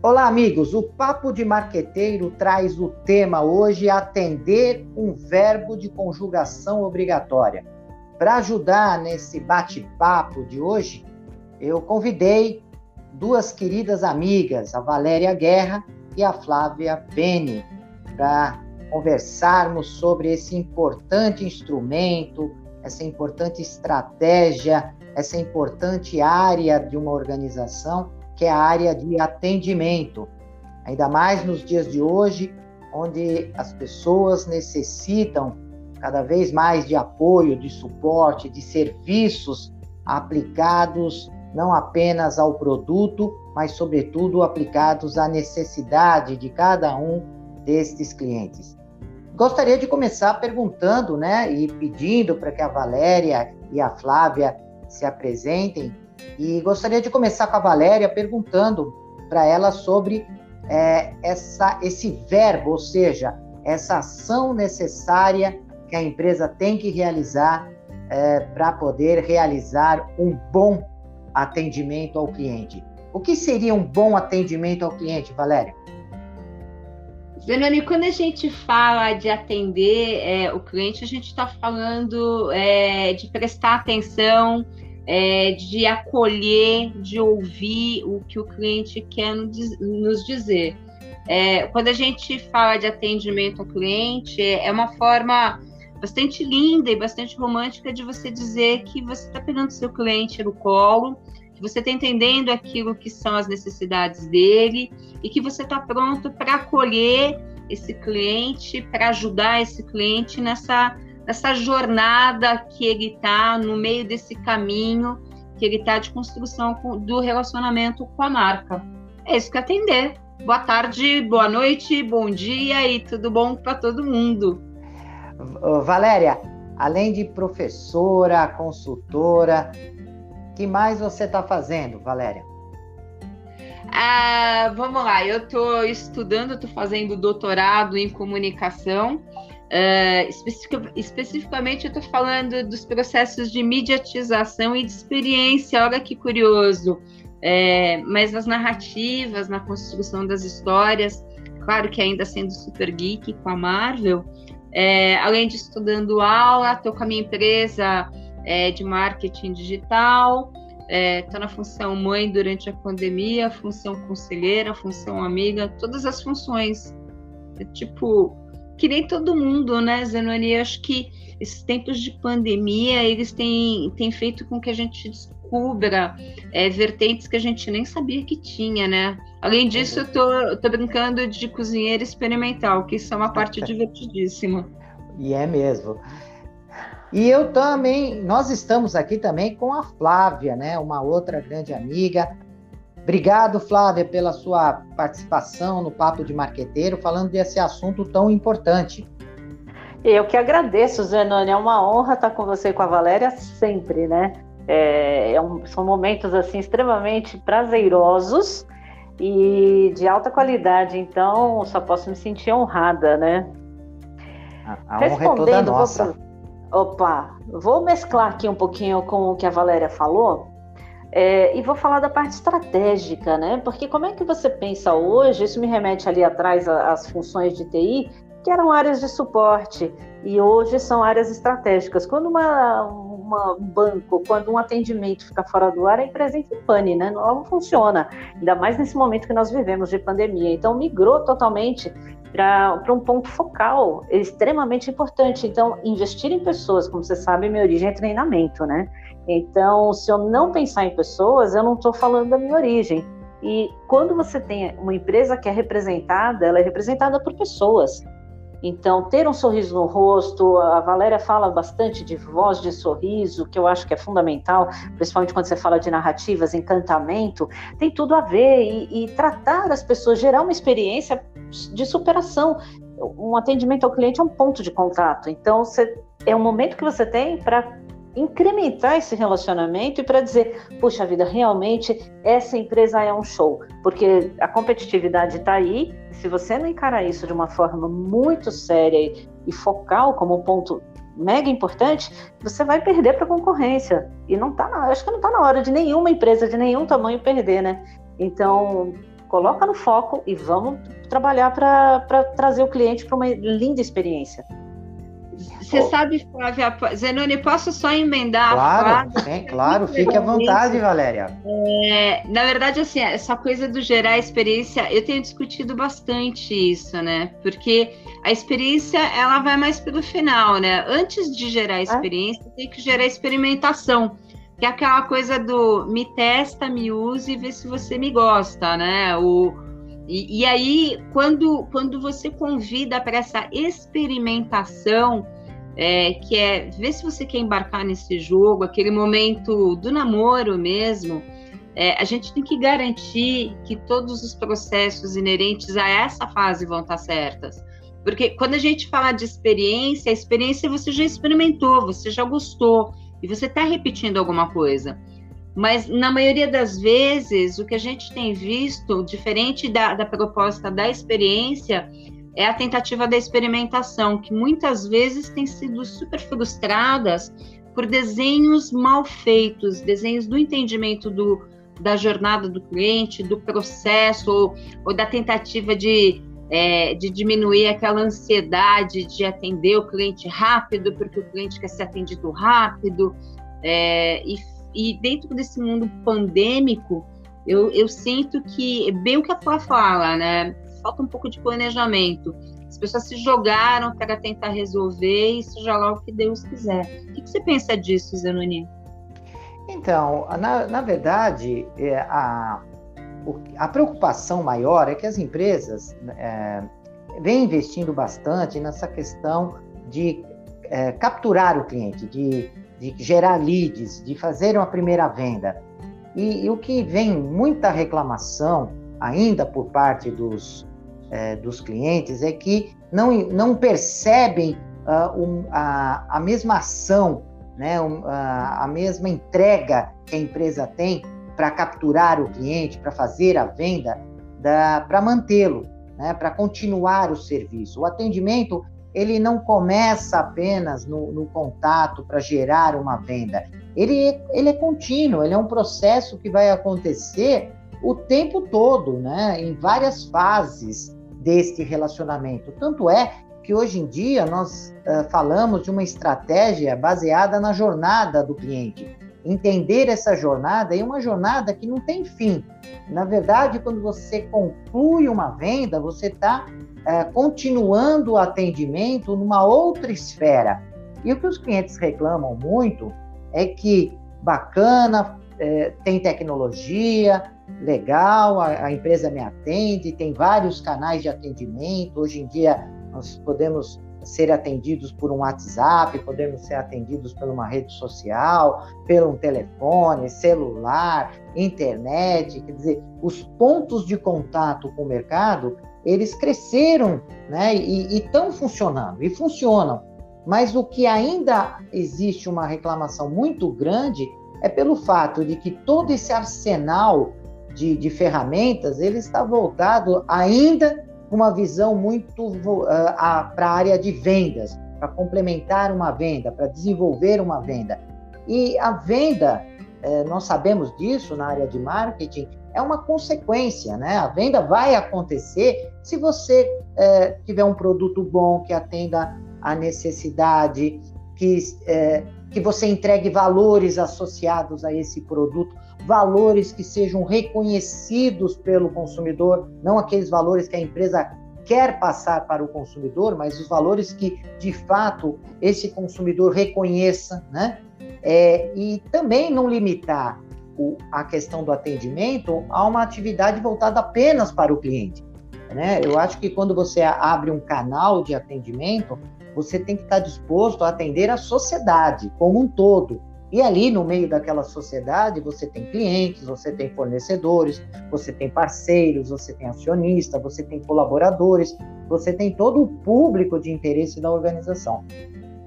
Olá, amigos. O Papo de Marqueteiro traz o tema hoje atender um verbo de conjugação obrigatória. Para ajudar nesse bate-papo de hoje, eu convidei duas queridas amigas, a Valéria Guerra e a Flávia Beni, para conversarmos sobre esse importante instrumento, essa importante estratégia, essa importante área de uma organização que é a área de atendimento. Ainda mais nos dias de hoje, onde as pessoas necessitam cada vez mais de apoio, de suporte, de serviços aplicados não apenas ao produto, mas, sobretudo, aplicados à necessidade de cada um destes clientes. Gostaria de começar perguntando, né, e pedindo para que a Valéria e a Flávia se apresentem e gostaria de começar com a Valéria perguntando para ela sobre é, essa, esse verbo, ou seja, essa ação necessária que a empresa tem que realizar é, para poder realizar um bom atendimento ao cliente. O que seria um bom atendimento ao cliente, Valéria? Zanoni, quando a gente fala de atender é, o cliente, a gente está falando é, de prestar atenção é, de acolher, de ouvir o que o cliente quer nos dizer. É, quando a gente fala de atendimento ao cliente, é uma forma bastante linda e bastante romântica de você dizer que você está pegando seu cliente no colo, que você está entendendo aquilo que são as necessidades dele e que você está pronto para acolher esse cliente, para ajudar esse cliente nessa essa jornada que ele está no meio desse caminho que ele está de construção do relacionamento com a marca. É isso que atender. Boa tarde, boa noite, bom dia e tudo bom para todo mundo. Valéria, além de professora, consultora, que mais você está fazendo, Valéria? Ah, vamos lá, eu estou estudando, estou fazendo doutorado em comunicação Uh, especific, especificamente, eu estou falando dos processos de mediatização e de experiência. Olha que curioso. É, mas nas narrativas, na construção das histórias, claro que ainda sendo super geek com a Marvel, é, além de estudando aula, estou com a minha empresa é, de marketing digital, estou na função mãe durante a pandemia, função conselheira, função amiga, todas as funções. É, tipo, que nem todo mundo, né, Zenoni? Acho que esses tempos de pandemia, eles têm, têm feito com que a gente descubra é, vertentes que a gente nem sabia que tinha, né? Além disso, eu tô, eu tô brincando de cozinheira experimental, que isso é uma parte divertidíssima. E é mesmo. E eu também, nós estamos aqui também com a Flávia, né? Uma outra grande amiga, Obrigado, Flávia, pela sua participação no Papo de Marqueteiro, falando desse assunto tão importante. Eu que agradeço, Zenone. É uma honra estar com você e com a Valéria sempre, né? É, é um, são momentos assim extremamente prazerosos e de alta qualidade. Então, só posso me sentir honrada, né? A, a honra é toda nossa. Vou, opa, vou mesclar aqui um pouquinho com o que a Valéria falou é, e vou falar da parte estratégica, né? Porque como é que você pensa hoje? Isso me remete ali atrás às funções de TI, que eram áreas de suporte e hoje são áreas estratégicas. Quando uma, uma, um banco, quando um atendimento fica fora do ar, a empresa entra em pane, né? Não, funciona. Ainda mais nesse momento que nós vivemos de pandemia. Então migrou totalmente para um ponto focal extremamente importante. Então, investir em pessoas, como você sabe, minha origem é treinamento, né? Então, se eu não pensar em pessoas, eu não estou falando da minha origem. E quando você tem uma empresa que é representada, ela é representada por pessoas. Então, ter um sorriso no rosto, a Valéria fala bastante de voz de sorriso, que eu acho que é fundamental, principalmente quando você fala de narrativas, encantamento, tem tudo a ver. E, e tratar as pessoas, gerar uma experiência de superação. Um atendimento ao cliente é um ponto de contato. Então, você, é um momento que você tem para incrementar esse relacionamento e para dizer, puxa vida, realmente essa empresa é um show, porque a competitividade está aí. Se você não encarar isso de uma forma muito séria e, focal como um ponto mega importante, você vai perder para a concorrência. E não tá, na, acho que não está na hora de nenhuma empresa de nenhum tamanho perder, né? Então, coloca no foco e vamos trabalhar para trazer o cliente para uma linda experiência. Você oh. sabe, Flávia, Zenoni, posso só emendar claro, a Sim, claro, fique à vontade, Valéria. É, na verdade, assim, essa coisa do gerar experiência, eu tenho discutido bastante isso, né? Porque a experiência, ela vai mais pelo final, né? Antes de gerar experiência, é. tem que gerar experimentação. Que é aquela coisa do me testa, me use e vê se você me gosta, né? O, e, e aí, quando, quando você convida para essa experimentação, é, que é ver se você quer embarcar nesse jogo, aquele momento do namoro mesmo, é, a gente tem que garantir que todos os processos inerentes a essa fase vão estar certas. Porque quando a gente fala de experiência, a experiência você já experimentou, você já gostou e você está repetindo alguma coisa. Mas na maioria das vezes, o que a gente tem visto, diferente da, da proposta da experiência, é a tentativa da experimentação, que muitas vezes tem sido super frustradas por desenhos mal feitos, desenhos do entendimento do, da jornada do cliente, do processo, ou, ou da tentativa de é, de diminuir aquela ansiedade de atender o cliente rápido, porque o cliente quer ser atendido rápido. É, e, e, dentro desse mundo pandêmico, eu, eu sinto que, bem o que a Flá fala, né? Falta um pouco de planejamento. As pessoas se jogaram para tentar resolver e seja lá o que Deus quiser. O que, você pensa disso, Zanoni? Então, na, na verdade, é, a, a preocupação maior é que as empresas é, vêm investindo bastante nessa questão de é, capturar o cliente, de, de, gerar leads, de fazer uma primeira venda. E, e, o que vem muita reclamação ainda por parte dos, é, dos clientes é que não, não percebem uh, um, a, a mesma ação, né, um, a, a mesma entrega que a empresa tem para capturar o cliente, para fazer a venda, para mantê-lo, né, para continuar o serviço. O atendimento ele não começa apenas no, no contato para gerar uma venda. Ele, ele é contínuo, ele é um processo que vai acontecer o tempo todo, né, em várias fases deste relacionamento. Tanto é que hoje em dia nós uh, falamos de uma estratégia baseada na jornada do cliente entender essa jornada e uma jornada que não tem fim. Na verdade, quando você conclui uma venda, você está é, continuando o atendimento numa outra esfera. E o que os clientes reclamam muito é que bacana, é, tem tecnologia, legal, a, a empresa me atende, tem vários canais de atendimento. Hoje em dia nós podemos ser atendidos por um WhatsApp, podemos ser atendidos por uma rede social, pelo um telefone, celular, internet, quer dizer, os pontos de contato com o mercado, eles cresceram, né, e estão funcionando, e funcionam. Mas o que ainda existe uma reclamação muito grande é pelo fato de que todo esse arsenal de, de ferramentas, ele está voltado ainda uma visão muito uh, para a área de vendas, para complementar uma venda, para desenvolver uma venda. E a venda, eh, nós sabemos disso na área de marketing, é uma consequência, né? A venda vai acontecer se você eh, tiver um produto bom que atenda a necessidade, que, eh, que você entregue valores associados a esse produto valores que sejam reconhecidos pelo consumidor, não aqueles valores que a empresa quer passar para o consumidor, mas os valores que de fato esse consumidor reconheça, né? É, e também não limitar o, a questão do atendimento a uma atividade voltada apenas para o cliente. Né? Eu acho que quando você abre um canal de atendimento, você tem que estar disposto a atender a sociedade como um todo, e ali no meio daquela sociedade você tem clientes, você tem fornecedores, você tem parceiros, você tem acionista, você tem colaboradores, você tem todo o público de interesse da organização.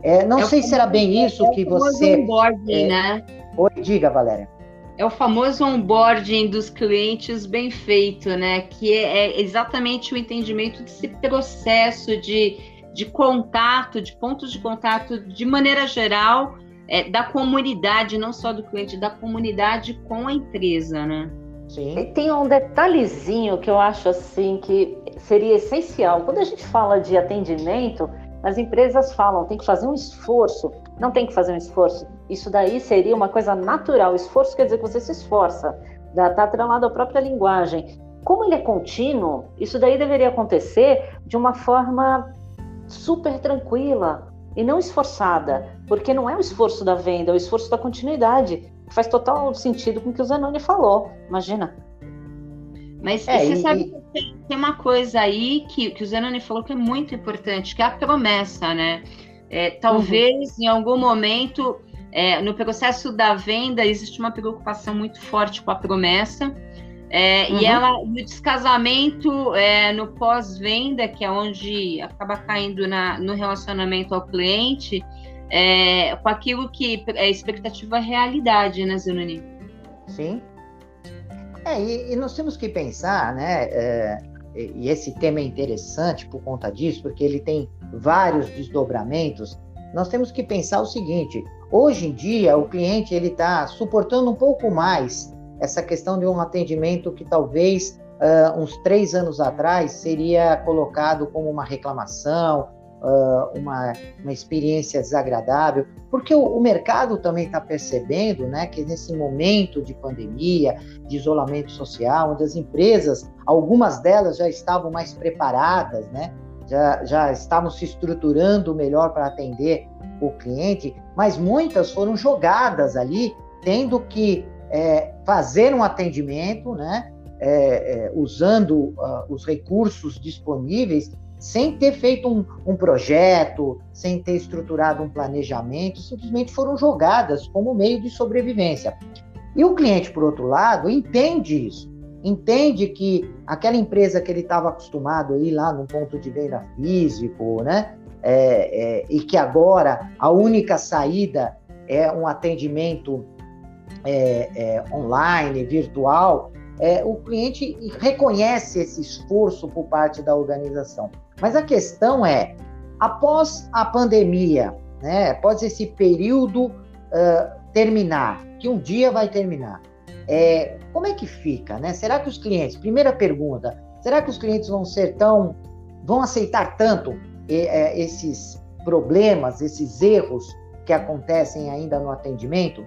É, não é sei se era bem isso é que você. Onboarding, é, né? Oi, diga, Valéria. É o famoso onboarding dos clientes bem feito, né? Que é, é exatamente o entendimento desse processo de, de contato, de pontos de contato de maneira geral é, da comunidade, não só do cliente, da comunidade com a empresa, né? Sim. Tem um detalhezinho que eu acho assim que seria essencial. Quando a gente fala de atendimento, as empresas falam tem que fazer um esforço. Não tem que fazer um esforço. Isso daí seria uma coisa natural. Esforço quer dizer que você se esforça. Está atrelado à própria linguagem. Como ele é contínuo, isso daí deveria acontecer de uma forma super tranquila e não esforçada, porque não é o esforço da venda, é o esforço da continuidade. Faz total sentido com o que o Zanoni falou. Imagina. Mas é, você e, sabe que tem uma coisa aí que, que o Zanoni falou que é muito importante, que é a promessa, né? É, talvez uhum. em algum momento, é, no processo da venda, existe uma preocupação muito forte com a promessa. É, uhum. E ela, no descasamento, é, no pós-venda, que é onde acaba caindo na, no relacionamento ao cliente, é, com aquilo que é expectativa realidade, né, Zunani? Sim. É, e, e, nós temos que pensar, né? É, e esse tema é interessante por conta disso, porque ele tem vários desdobramentos. Nós temos que pensar o seguinte: hoje em dia o cliente ele está suportando um pouco mais essa questão de um atendimento que talvez uh, uns três anos atrás seria colocado como uma reclamação, uh, uma, uma experiência desagradável, porque o, o mercado também está percebendo né, que nesse momento de pandemia, de isolamento social, onde as empresas, algumas delas já estavam mais preparadas, né, já, já estavam se estruturando melhor para atender o cliente, mas muitas foram jogadas ali, tendo que é, fazer um atendimento, né, é, é, usando uh, os recursos disponíveis sem ter feito um, um, projeto, sem ter estruturado um planejamento, simplesmente foram jogadas como meio de sobrevivência. E o cliente, por outro lado, entende isso, entende que aquela empresa que ele estava acostumado a ir lá num ponto de venda físico, né, é, é, e que agora a única saída é um atendimento é, é online, virtual, é, o cliente reconhece esse esforço por parte da organização. Mas a questão é, após a pandemia, né, após esse período uh, terminar, que um dia vai terminar, é, como é que fica? Né? Será que os clientes, primeira pergunta, será que os clientes vão ser tão, vão aceitar tanto é, esses problemas, esses erros que acontecem ainda no atendimento?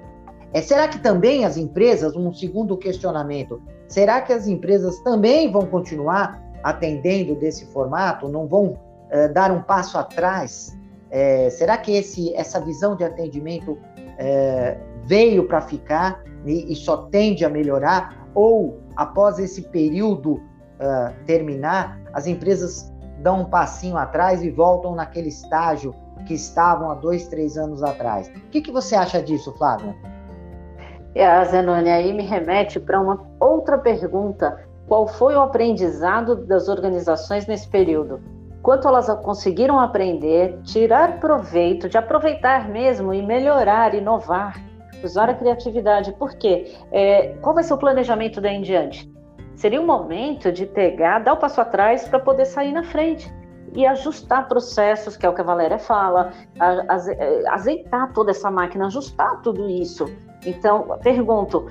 É, será que também as empresas, um segundo questionamento, será que as empresas também vão continuar atendendo desse formato, não vão é, dar um passo atrás? É, será que esse, essa visão de atendimento é, veio para ficar e, e, só tende a melhorar? Ou, após esse período terminar, as empresas dão um passinho atrás e voltam naquele estágio que estavam há dois, três anos atrás? O que, que você acha disso, Flávio? A Zenone aí me remete para uma outra pergunta qual foi o aprendizado das organizações nesse período? Quanto elas conseguiram aprender, tirar proveito, de aproveitar mesmo e melhorar, inovar, usar a criatividade. Por quê? É, qual vai ser o planejamento daí em diante? Seria o momento de pegar, dar o passo atrás para poder sair na frente e ajustar processos, que é o que a Valéria fala, azeitar toda essa máquina, ajustar tudo isso. Então, pergunto,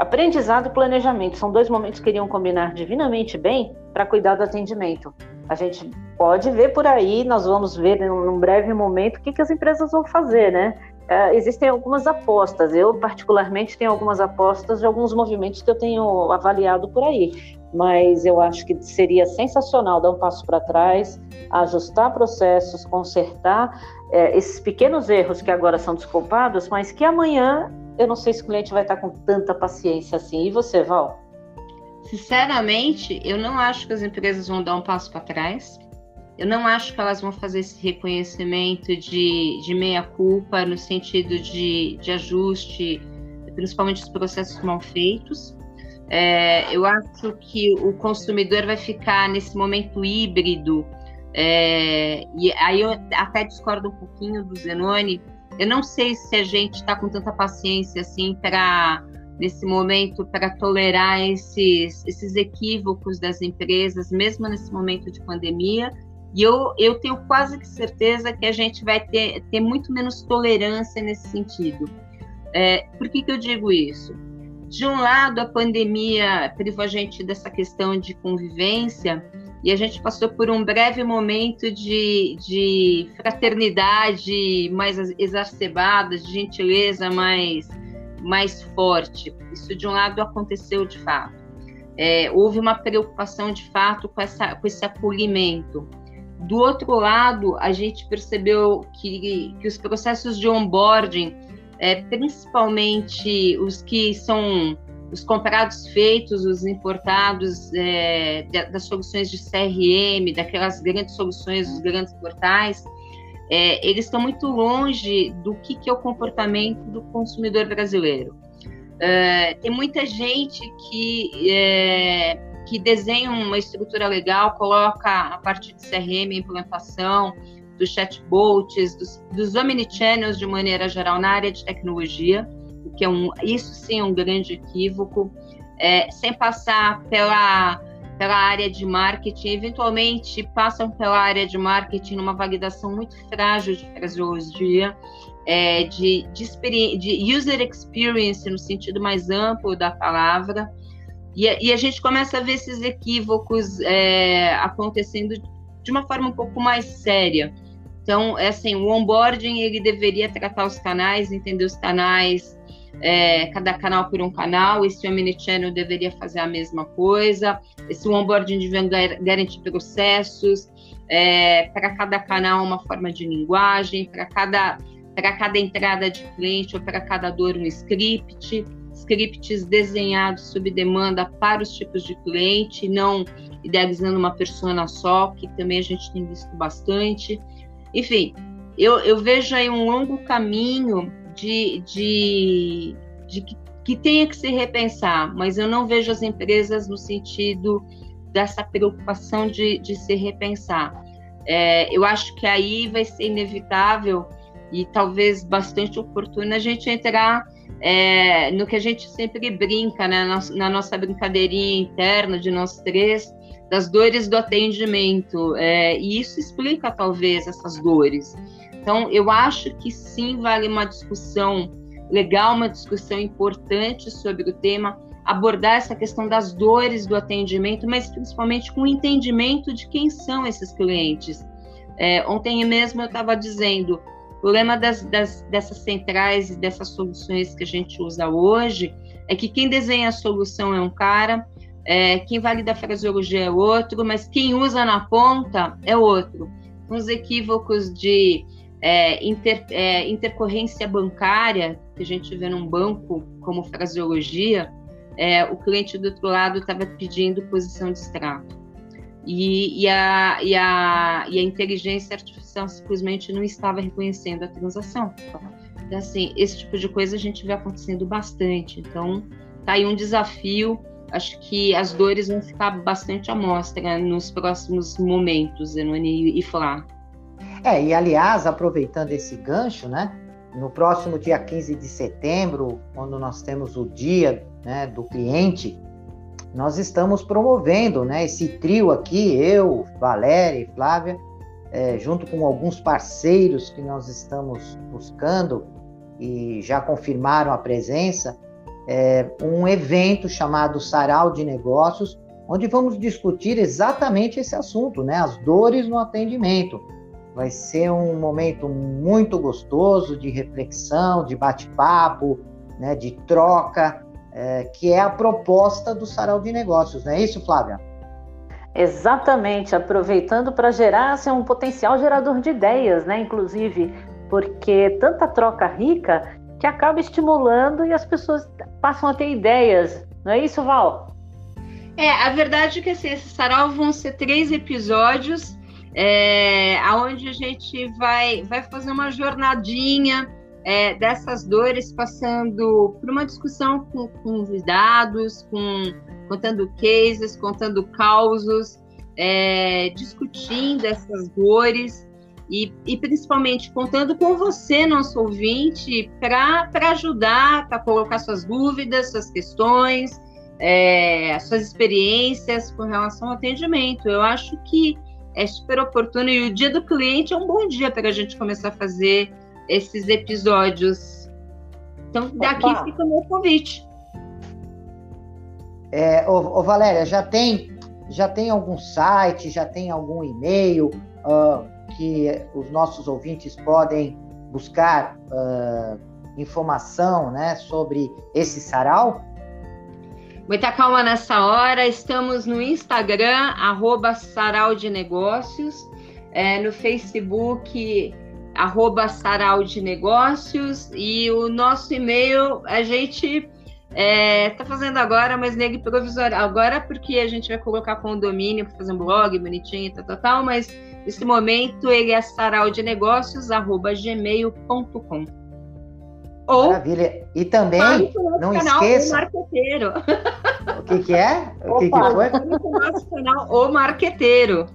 Aprendizado e planejamento são dois momentos que iriam combinar divinamente bem para cuidar do atendimento. A gente pode ver por aí, nós vamos ver num breve momento o que, que as empresas vão fazer, né? Uh, existem algumas apostas. Eu, particularmente, tenho algumas apostas de alguns movimentos que eu tenho avaliado por aí. Mas eu acho que seria sensacional dar um passo para trás, ajustar processos, consertar é, esses pequenos erros que agora são desculpados, mas que amanhã eu não sei se o cliente vai estar com tanta paciência assim. E você, Val? Sinceramente, eu não acho que as empresas vão dar um passo para trás. Eu não acho que elas vão fazer esse reconhecimento de, de meia-culpa no sentido de, de ajuste, principalmente os processos mal feitos. É, eu acho que o consumidor vai ficar nesse momento híbrido. É, e aí eu até discordo um pouquinho do Zenoni, eu não sei se a gente está com tanta paciência assim para nesse momento para tolerar esses, esses equívocos das empresas, mesmo nesse momento de pandemia. E eu, eu tenho quase que certeza que a gente vai ter, ter muito menos tolerância nesse sentido. É, por que, que eu digo isso? de um lado, a pandemia privou a gente dessa questão de convivência e a gente passou por um breve momento de, de fraternidade mais exacerbada, de gentileza mais, mais forte. Isso, de um lado, aconteceu de fato. É, houve uma preocupação de fato com, essa, com esse acolhimento. Do outro lado, a gente percebeu que, que os processos de onboarding, é, principalmente os que são os comprados feitos, os importados é, das soluções de CRM, daquelas grandes soluções, dos grandes portais, é, eles estão muito longe do que, que, é o comportamento do consumidor brasileiro. É, tem muita gente que, é, que desenha uma estrutura legal, coloca a parte de CRM, implantação, dos chatbots, dos, dos omnichannels de maneira geral na área de tecnologia, que é um, isso sim é um grande equívoco, é, sem passar pela, pela área de marketing, eventualmente passam pela área de marketing numa validação muito frágil de fraseologia, é, de, de, de, user experience no sentido mais amplo da palavra, e, e a gente começa a ver esses equívocos é, acontecendo de uma forma um pouco mais séria. Então, é assim, o onboarding ele deveria tratar os canais, entender os canais, é, cada canal por um canal. Esse Omnichannel deveria fazer a mesma coisa. Esse onboarding devia garantir processos. É, para cada canal, uma forma de linguagem. Para cada, para cada entrada de cliente ou para cada dor, um script. Scripts desenhados sob demanda para os tipos de cliente, não idealizando uma persona só, que também a gente tem visto bastante. Enfim, eu, eu vejo aí um longo caminho de, de, de que, que tenha que se repensar, mas eu não vejo as empresas no sentido dessa preocupação de, de se repensar. É, eu acho que aí vai ser inevitável e talvez bastante oportuno a gente entrar é, no que a gente sempre brinca, né, na, nossa brincadeirinha interna de nós três, das dores do atendimento. É, e isso explica, talvez, essas dores. Então, eu acho que sim vale uma discussão legal, uma discussão importante sobre o tema, abordar essa questão das dores do atendimento, mas principalmente com o entendimento de quem são esses clientes. É, ontem mesmo eu estava dizendo, o lema das, das, dessas centrais e dessas soluções que a gente usa hoje é que quem desenha a solução é um cara, é, quem valida a fraseologia é outro, mas quem usa na ponta é outro. Os equívocos de é, inter, é, intercorrência bancária, que a gente vê num banco como fraseologia, é, o cliente do outro lado estava pedindo posição de extrato. E, e, a, e, a, e a inteligência artificial simplesmente não estava reconhecendo a transação. Então, assim, esse tipo de coisa a gente vê acontecendo bastante. Então, tá aí um desafio. Acho que as dores vão ficar bastante à mostra nos próximos momentos, Enoni e Flá. É, e aliás, aproveitando esse gancho, né? No próximo dia 15 de setembro, quando nós temos o dia né, do cliente, nós estamos promovendo né, esse trio aqui, eu, Valéria e Flávia, é, junto com alguns parceiros que nós estamos buscando e já confirmaram a presença, é, um evento chamado Sarau de Negócios, onde vamos discutir exatamente esse assunto, né, as dores no atendimento Vai ser um momento muito gostoso de reflexão, de bate-papo, né, de troca, é, que é a proposta do Sarau de Negócios, não é isso, Flávia? Exatamente, aproveitando para gerar assim, um potencial gerador de ideias, né? Inclusive, porque tanta troca rica que acaba estimulando e as pessoas passam a ter ideias, não é isso, Val? É, a verdade é que assim, esse sarau vão ser três episódios é, aonde a gente vai, vai fazer uma jornadinha é, dessas dores, passando por uma discussão com convidados, com, contando cases, contando causos, é, discutindo essas dores e, e, principalmente contando com você, nosso ouvinte, para ajudar, para colocar suas dúvidas, suas questões, é, suas experiências com relação ao atendimento. Eu acho que é super oportuno e o dia do cliente é um bom dia para a gente começar a fazer esses episódios. Então, daqui Opa. fica o meu convite. É, ô, ô, Valéria, já tem, já tem algum site, já tem algum e-mail uh, que os nossos ouvintes podem buscar uh, informação né, sobre esse sarau? Muita calma nessa hora. Estamos no Instagram, arroba Sarau de Negócios, é, no Facebook, arroba Sarau de Negócios, e o nosso e-mail a gente é, tá fazendo agora, mas nele provisório. Agora porque a gente vai colocar condomínio para fazer um blog bonitinho, tal, tal, tal, mas nesse momento ele é saraudenegócios.gmail.com. Ou Maravilha. E também, não canal, esqueça. O Marqueteiro. O que, que é? O que, que foi? O nosso canal, O Marqueteiro.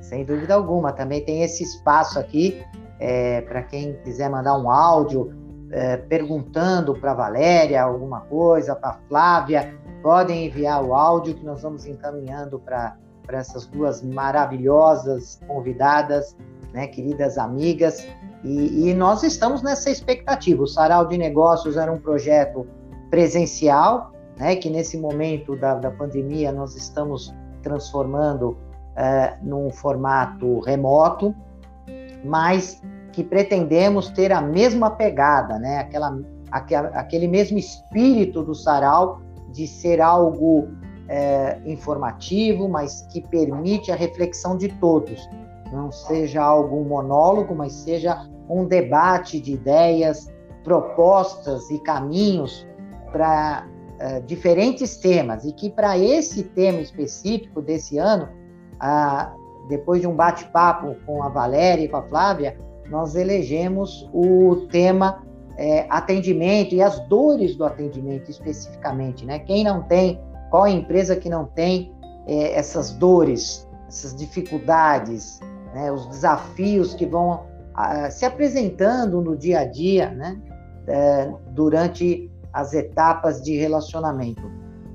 Sem dúvida alguma. Também tem esse espaço aqui é, para quem quiser mandar um áudio é, perguntando para Valéria alguma coisa, para Flávia, podem enviar o áudio que nós vamos encaminhando para essas duas maravilhosas convidadas, né, queridas amigas. E, e, nós estamos nessa expectativa. O Sarau de Negócios era um projeto presencial, né, que nesse momento da, da pandemia nós estamos transformando é, num formato remoto, mas que pretendemos ter a mesma pegada, né? Aquela, aquele mesmo espírito do sarau de ser algo é, informativo, mas que permite a reflexão de todos. Não seja algo um monólogo, mas seja um debate de ideias, propostas e caminhos para é, diferentes temas. E que para esse tema específico desse ano, a, depois de um bate-papo com a Valéria e com a Flávia, nós elegemos o tema é, atendimento e as dores do atendimento especificamente, né? Quem não tem, qual a empresa que não tem é, essas dores, essas dificuldades, né? os desafios que vão a, se apresentando no dia a dia, né? É, durante as etapas de relacionamento.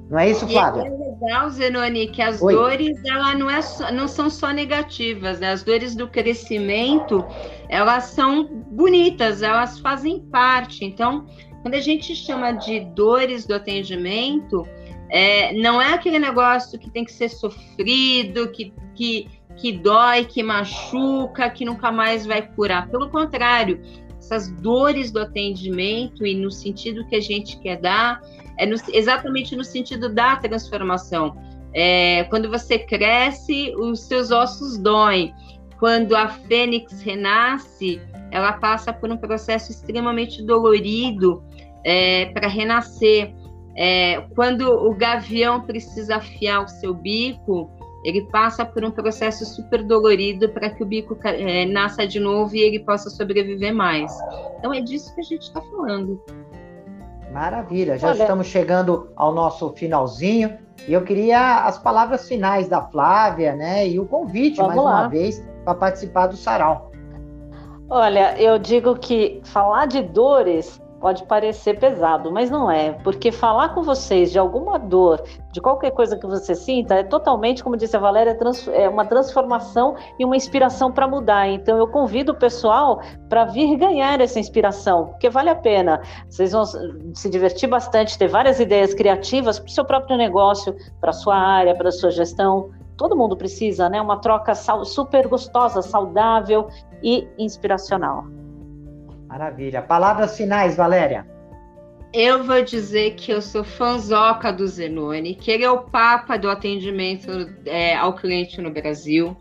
Não é isso, Flávia? E é legal, Zenoni, que as Oi. dores ela não, é não são só negativas, né? As dores do crescimento, elas são bonitas, elas fazem parte. Então, quando a gente chama de dores do atendimento, é, não é aquele negócio que tem que ser sofrido, que, que, que dói, que machuca, que nunca mais vai curar. Pelo contrário, essas dores do atendimento e no sentido que a gente quer dar, é no, exatamente no sentido da transformação. É, quando você cresce, os seus ossos doem. Quando a fênix renasce, ela passa por um processo extremamente dolorido é, para renascer. É, quando o gavião precisa afiar o seu bico, ele passa por um processo super dolorido para que o bico é, nasça de novo e ele possa sobreviver mais. Então é disso que a gente está falando. Maravilha, já Olha. estamos chegando ao nosso finalzinho e eu queria as palavras finais da Flávia, né? E o convite Vamos mais lá. uma vez para participar do sarau. Olha, eu digo que falar de dores Pode parecer pesado, mas não é, porque falar com vocês de alguma dor, de qualquer coisa que você sinta, é totalmente, como disse a Valéria, é uma transformação e uma inspiração para mudar. Então, eu convido o pessoal para vir ganhar essa inspiração, porque vale a pena. Vocês vão se divertir bastante, ter várias ideias criativas para o seu próprio negócio, para sua área, para sua gestão. Todo mundo precisa, né? Uma troca super gostosa, saudável e inspiracional. Maravilha. Palavras finais, Valéria. Eu vou dizer que eu sou fanzoca do Zenoni, que ele é o papa do atendimento é, ao cliente no Brasil.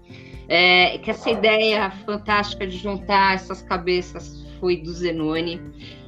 É, que essa ideia fantástica de juntar essas cabeças foi do Zenoni.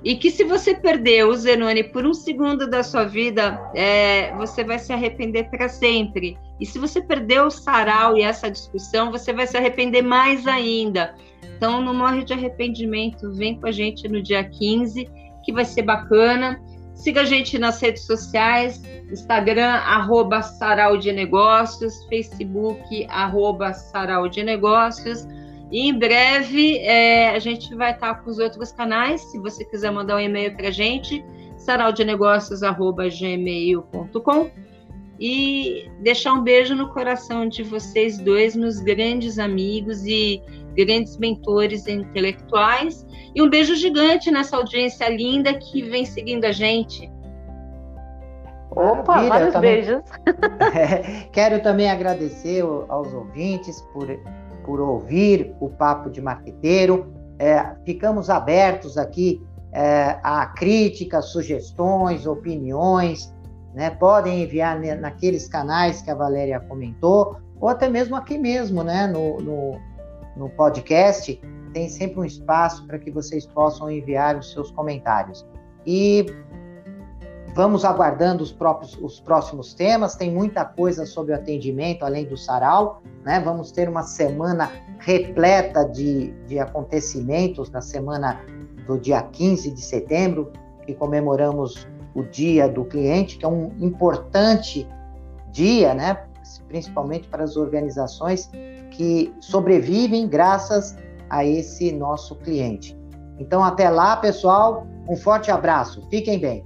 E que se você perdeu o Zenoni por um segundo da sua vida, é, você vai se arrepender para sempre. E se você perdeu o sarau e essa discussão, você vai se arrepender mais ainda. Então, não morre de arrependimento. Vem com a gente no dia 15, que vai ser bacana. Siga a gente nas redes sociais, Instagram, arroba Sarau de Negócios, Facebook, arroba Sarau de Negócios. E em breve é, a gente vai estar com os outros canais. Se você quiser mandar um e-mail para a gente, saraudenegócios.gmail.com e deixar um beijo no coração de vocês dois, meus grandes amigos e grandes mentores intelectuais. E um beijo gigante nessa audiência linda que vem seguindo a gente. Opa, Maravilha, vários também, beijos. É, quero também agradecer aos ouvintes por, por ouvir o Papo de Marqueteiro. É, ficamos abertos aqui é, a críticas, sugestões, opiniões. Né? Podem enviar naqueles canais que a Valéria comentou, ou até mesmo aqui mesmo, né? no, no, no podcast. Tem sempre um espaço para que vocês possam enviar os seus comentários. E Vamos aguardando os, próprios, os próximos temas. Tem muita coisa sobre o atendimento, além do sarau. Né? Vamos ter uma semana repleta de, de acontecimentos na semana do dia 15 de setembro, que comemoramos o Dia do Cliente, que é um importante dia, né? principalmente para as organizações que sobrevivem graças a esse nosso cliente. Então, até lá, pessoal, um forte abraço, fiquem bem.